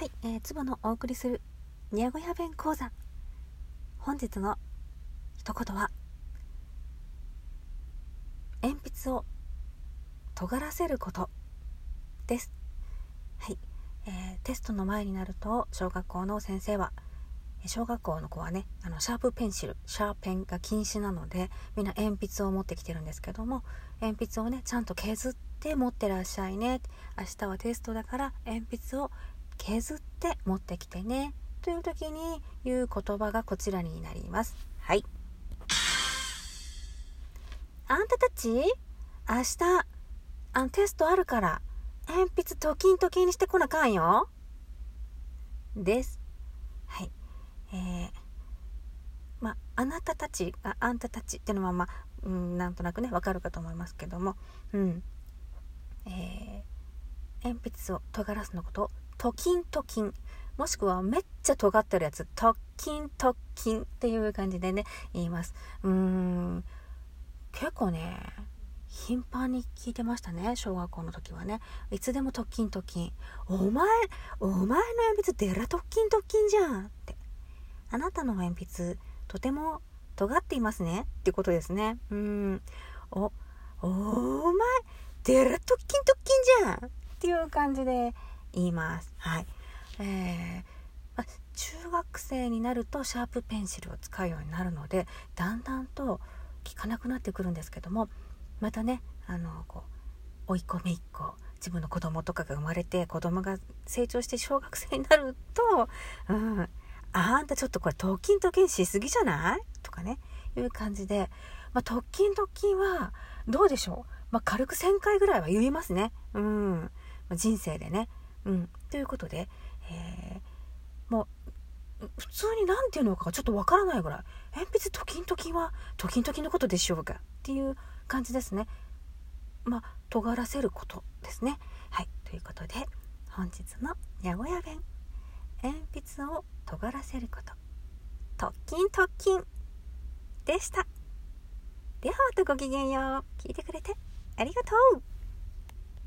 はい、えー、つぼのお送りするにゃごや弁講座。本日の一言は鉛筆を尖らせることです。はい、えー、テストの前になると小学校の先生は小学校の子はねあのシャープペンシルシャーペンが禁止なのでみんな鉛筆を持ってきてるんですけども鉛筆をねちゃんと削って持ってらっしゃいね。明日はテストだから鉛筆を削って持ってきてね。という時に言う言葉がこちらになります。はい。あんたたち明日あのテストあるから鉛筆トキントキンにしてこなかんよ。です。はい。えー、まあなたたちああんたたちっていうのはまあ、うん、なんとなくねわかるかと思いますけども。うん。えー、鉛筆を尖らすのことをトキントキン。もしくはめっちゃ尖ってるやつ。トキントキンっていう感じでね言います。うーん。結構ね頻繁に聞いてましたね小学校の時はね。いつでも特勤特勤お前お前の鉛筆デラ特勤特勤じゃんって。あなたの鉛筆とても尖っていますね。ってことですね。うん。おお前デラ特勤特勤じゃんっていう感じで言います。はい。えー、ま中学生になるとシャープペンシルを使うようになるのでだんだんと効かなくなってくるんですけどもまたねあのこう追い込めっ子自分の子供とかが生まれて子供が成長して小学生になると「うん、あんたちょっとこれ特勤特勤しすぎじゃない?」とかねいう感じで、まあ、特勤特勤はどうでしょう、まあ、軽く1,000回ぐらいは言いますね。うんま、人生でね。うん、ということで、えー、もう普通に何て言うのかちょっとわからないぐらい鉛筆トキントキンはトキントキンのことでしょうかっていう感じですね。まあ尖らせることですね。はいということで本日の名古屋弁鉛筆を尖らせること特勤特勤でした。ではまたごきげんよう。聞いてくれてありがとう